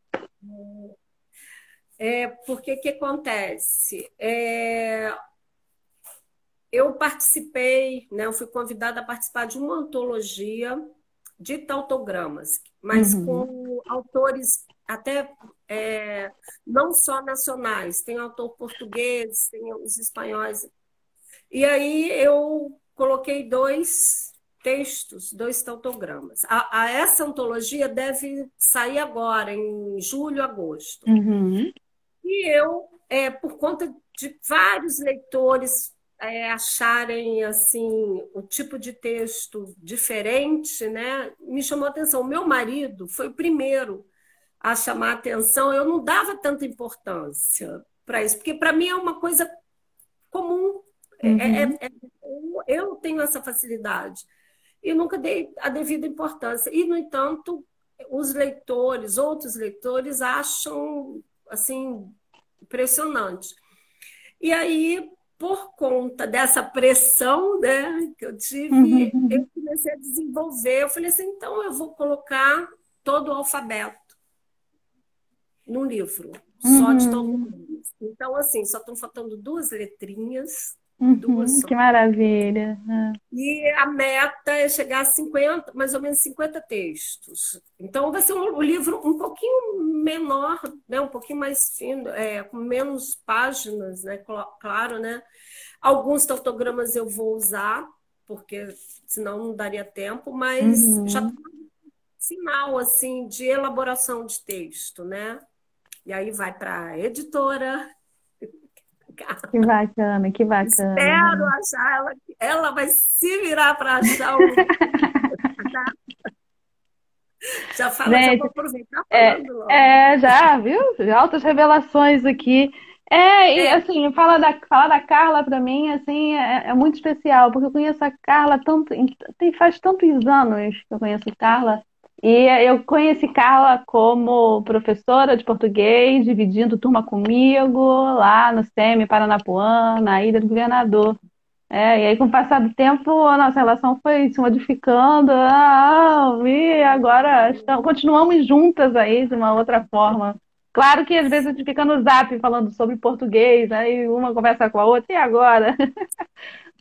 É, porque que acontece? É, eu participei, né, eu fui convidada a participar de uma antologia de tautogramas, mas uhum. com autores até é, não só nacionais, tem autor português, tem os espanhóis. E aí eu coloquei dois textos, dois tautogramas. A, a, essa antologia deve sair agora, em julho, agosto. Uhum. E eu, é, por conta de vários leitores é, acharem assim o tipo de texto diferente, né, me chamou a atenção. O meu marido foi o primeiro a chamar a atenção, eu não dava tanta importância para isso, porque para mim é uma coisa comum. É, uhum. É, é, eu tenho essa facilidade e nunca dei a devida importância. E, no entanto, os leitores, outros leitores, acham assim impressionante. E aí, por conta dessa pressão né, que eu tive, uhum. eu comecei a desenvolver. Eu falei assim: então eu vou colocar todo o alfabeto num livro, uhum. só de uhum. todo Então, assim, só estão faltando duas letrinhas Uhum, que maravilha. É. E a meta é chegar a 50, mais ou menos 50 textos. Então vai ser um, um livro um pouquinho menor, né? um pouquinho mais fino, é, com menos páginas, né? claro, né? Alguns tautogramas eu vou usar, porque senão não daria tempo, mas uhum. já tá sinal assim de elaboração de texto, né? E aí vai para a editora, que bacana, que bacana. Espero achar ela. Ela vai se virar para achar o. já fala, Gente, já vou aproveitar é, falando é, é, já, viu? Altas revelações aqui. É, e é. assim, falar da, falar da Carla para mim, assim, é, é, muito especial, porque eu conheço a Carla tanto, tem, faz tantos anos que eu conheço a Carla, e eu conheci Carla como professora de português, dividindo turma comigo lá no SEMI Paranapuã, na Ilha do Governador. É, e aí, com o passar do tempo, a nossa relação foi se modificando, ah, e agora estamos, continuamos juntas aí de uma outra forma. Claro que às vezes a gente fica no zap falando sobre português, aí uma conversa com a outra, e agora?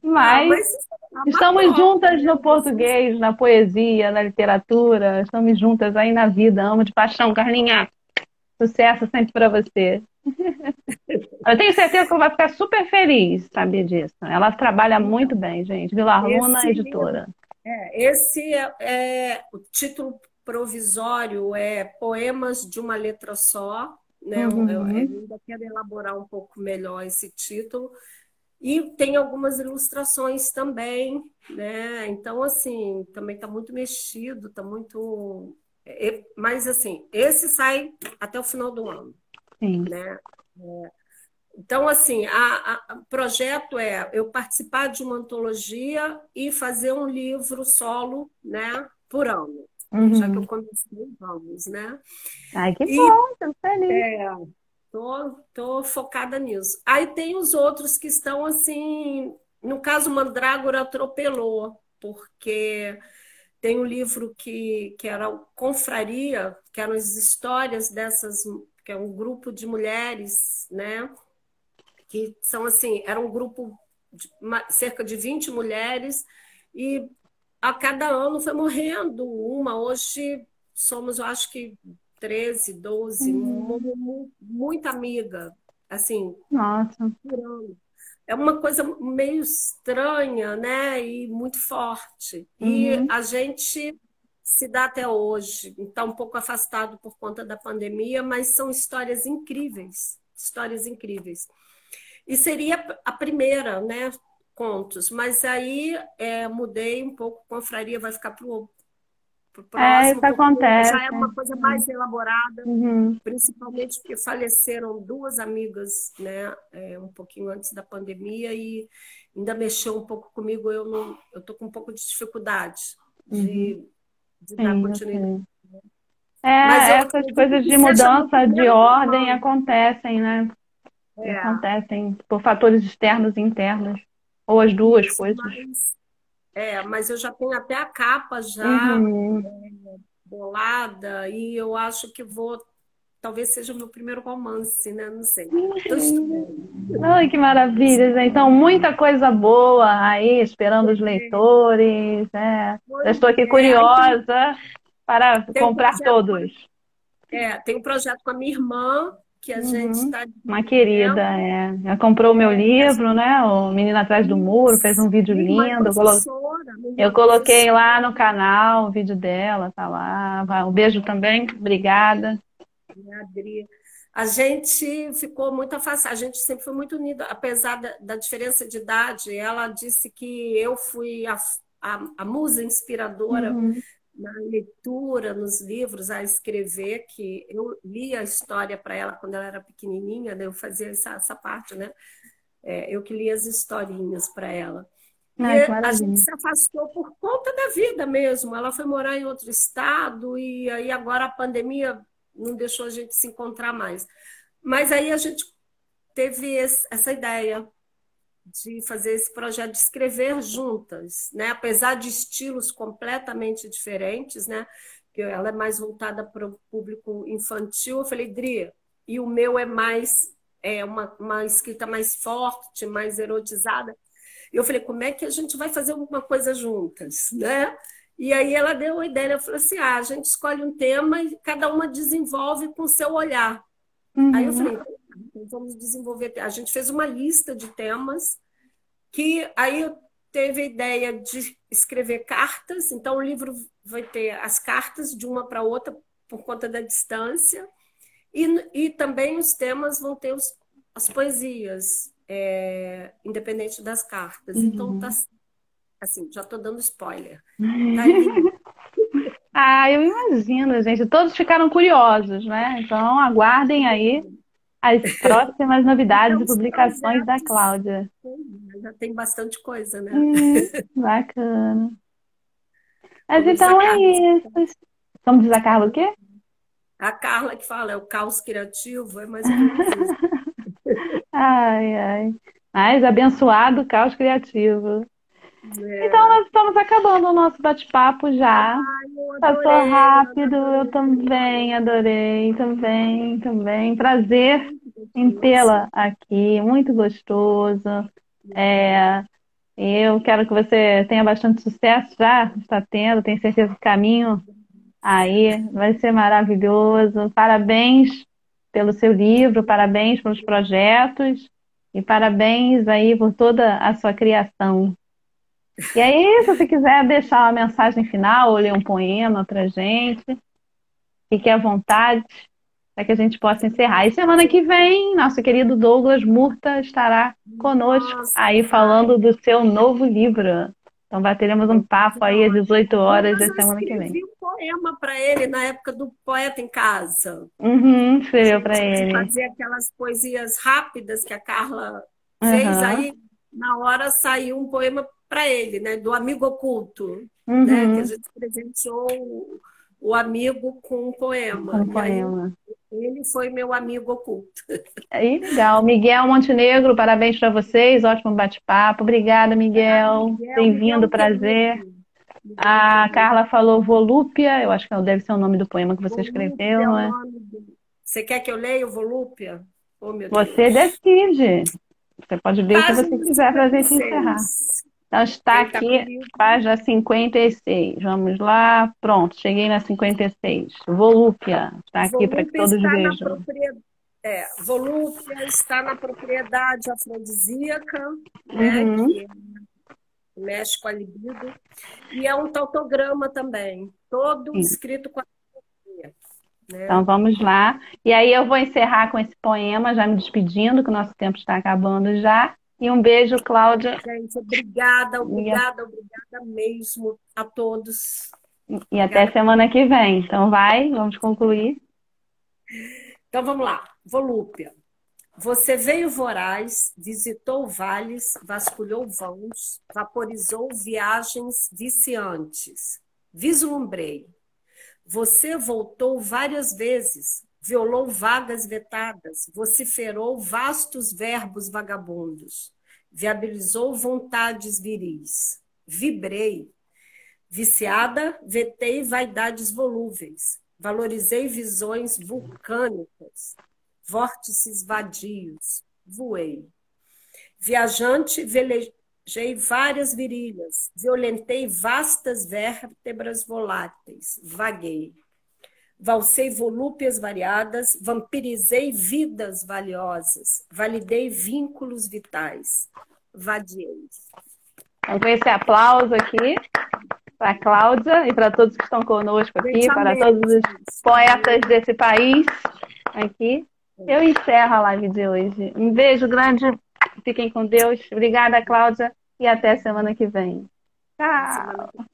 Mas, mas é estamos juntas no português, na poesia, na literatura, estamos juntas aí na vida. Amo de paixão, Carlinha. Sucesso sempre para você. Eu tenho certeza que ela vai ficar super feliz, sabia disso. Ela trabalha muito bem, gente. Vila Runa, editora. É, esse é, é, o título provisório é Poemas de uma Letra Só. Né? Uhum. Eu, eu ainda quero elaborar um pouco melhor esse título, e tem algumas ilustrações também, né? Então, assim, também está muito mexido, está muito. É, mas, assim, esse sai até o final do ano. Sim. Né? É, então, assim, o projeto é eu participar de uma antologia e fazer um livro solo, né, por ano. Uhum. Já que eu comecei, vamos, né? Ai, que e, bom, tô feliz. É, Tô, tô focada nisso. Aí tem os outros que estão assim. No caso, Mandrágora atropelou, porque tem um livro que, que era Confraria, que eram as histórias dessas, que é um grupo de mulheres, né? Que são assim, era um grupo de cerca de 20 mulheres, e a cada ano foi morrendo uma. Hoje somos, eu acho que 13, 12, uhum. muita amiga, assim. Nossa. É uma coisa meio estranha, né? E muito forte. Uhum. E a gente se dá até hoje. Está um pouco afastado por conta da pandemia, mas são histórias incríveis. Histórias incríveis. E seria a primeira, né? Contos. Mas aí é, mudei um pouco, confraria vai ficar para o próximo. É, isso acontece. Já é uma coisa mais elaborada, uhum. principalmente porque faleceram duas amigas, né, é, um pouquinho antes da pandemia e ainda mexeu um pouco comigo. Eu não, eu tô com um pouco de dificuldade de, uhum. de dar Sim, continuidade. É, Mas essas coisas de mudança de ordem acontecem, né? É. Acontecem por fatores externos e internos, ou as duas Isso, coisas. Mas é, mas eu já tenho até a capa já uhum. é, bolada e eu acho que vou talvez seja o meu primeiro romance, né? Não sei. Ai, que maravilha, né? Então, muita coisa boa aí, esperando os leitores. Né? Já estou aqui é. curiosa para comprar todos. É, tem um projeto com a minha irmã, que a uhum. gente está. Uma querida, é. Ela comprou o meu é, livro, né? O Menino Atrás do Muro, fez um vídeo lindo. Eu coloquei lá no canal o vídeo dela, tá lá. Um beijo também, obrigada. A gente ficou muito afastada, a gente sempre foi muito unida, apesar da, da diferença de idade. Ela disse que eu fui a, a, a musa inspiradora. Uhum na leitura, nos livros, a escrever, que eu li a história para ela quando ela era pequenininha, né? eu fazia essa, essa parte, né? É, eu que li as historinhas para ela. Ai, e a gente se afastou por conta da vida mesmo. Ela foi morar em outro estado e aí agora a pandemia não deixou a gente se encontrar mais. Mas aí a gente teve essa ideia de fazer esse projeto de escrever juntas, né? Apesar de estilos completamente diferentes, né? Que ela é mais voltada para o público infantil. Eu falei, Dri, e o meu é mais é uma, uma escrita mais forte, mais erotizada. E eu falei, como é que a gente vai fazer alguma coisa juntas, né? E aí ela deu a ideia, ela falou assim, ah, a gente escolhe um tema e cada uma desenvolve com o seu olhar. Uhum. Aí eu falei, então vamos desenvolver. A gente fez uma lista de temas que aí teve a ideia de escrever cartas. Então o livro vai ter as cartas de uma para outra por conta da distância e, e também os temas vão ter os, as poesias, é, independente das cartas. Então, uhum. Então tá assim, já estou dando spoiler. Tá ah, eu imagino, gente. Todos ficaram curiosos, né? Então aguardem aí as próximas novidades e publicações da Cláudia. Já tem bastante coisa, né? Hum, bacana. Mas Vamos então é isso. Como diz a Carla o quê? A Carla que fala, é o caos criativo, é mais ou menos isso. ai, ai. Mais abençoado caos criativo. É. Então, nós estamos acabando o nosso bate-papo já. Ai, Passou rápido, eu também adorei, também, também. Prazer em tê-la aqui, muito gostoso. É, eu quero que você tenha bastante sucesso já, está tendo, tenho certeza que o caminho aí vai ser maravilhoso. Parabéns pelo seu livro, parabéns pelos projetos e parabéns aí por toda a sua criação. E aí, se você quiser deixar uma mensagem final ou ler um poema pra gente, fique à vontade para que a gente possa encerrar. E semana que vem, nosso querido Douglas Murta estará conosco Nossa, aí falando do seu novo livro. Então teremos um papo aí às 18 horas da semana que vem. Eu um poema para ele na época do Poeta em Casa. Uhum, escreveu para ele. Fazer aquelas poesias rápidas que a Carla fez, uhum. aí na hora saiu um poema para ele, né? Do amigo oculto, uhum. né? Que a gente presenteou o, o amigo com um poema. Um poema. Aí, ele foi meu amigo oculto. Aí, legal. Miguel Montenegro, parabéns para vocês, ótimo bate-papo. Obrigada, Miguel. Miguel Bem-vindo, prazer. A Carla falou Volúpia, eu acho que deve ser o nome do poema que você Volúpia escreveu, é né? Você quer que eu leia o Volúpia? Oh, você decide. Você pode ler o que você quiser para a gente encerrar. Então está tá aqui, página 56. Vamos lá, pronto, cheguei na 56. Volúpia, está aqui para que todos vejam. É, volúpia está na propriedade afrodisíaca, né, uhum. que mexe com a libido, e é um tautograma também, todo Sim. escrito com a né? Então vamos lá. E aí eu vou encerrar com esse poema, já me despedindo, que o nosso tempo está acabando já. E um beijo, Cláudia. Gente, obrigada, obrigada, obrigada mesmo a todos. E obrigada. até semana que vem. Então vai, vamos concluir. Então vamos lá. Volúpia. Você veio voraz, visitou vales, vasculhou vãos, vaporizou viagens viciantes. Vislumbrei. Você voltou várias vezes, violou vagas vetadas, vociferou vastos verbos vagabundos, viabilizou vontades viris. Vibrei. Viciada, vetei vaidades volúveis, valorizei visões vulcânicas, vórtices vadios, voei. Viajante, velejei várias virilhas, violentei vastas vértebras voláteis, vaguei valsei volúpias variadas, vampirizei vidas valiosas, validei vínculos vitais, vadiei. Então, com esse aplauso aqui para a Cláudia e para todos que estão conosco aqui, para todos os poetas desse país aqui. Eu encerro a live de hoje. Um beijo grande, fiquem com Deus. Obrigada, Cláudia, e até semana que vem. Tchau.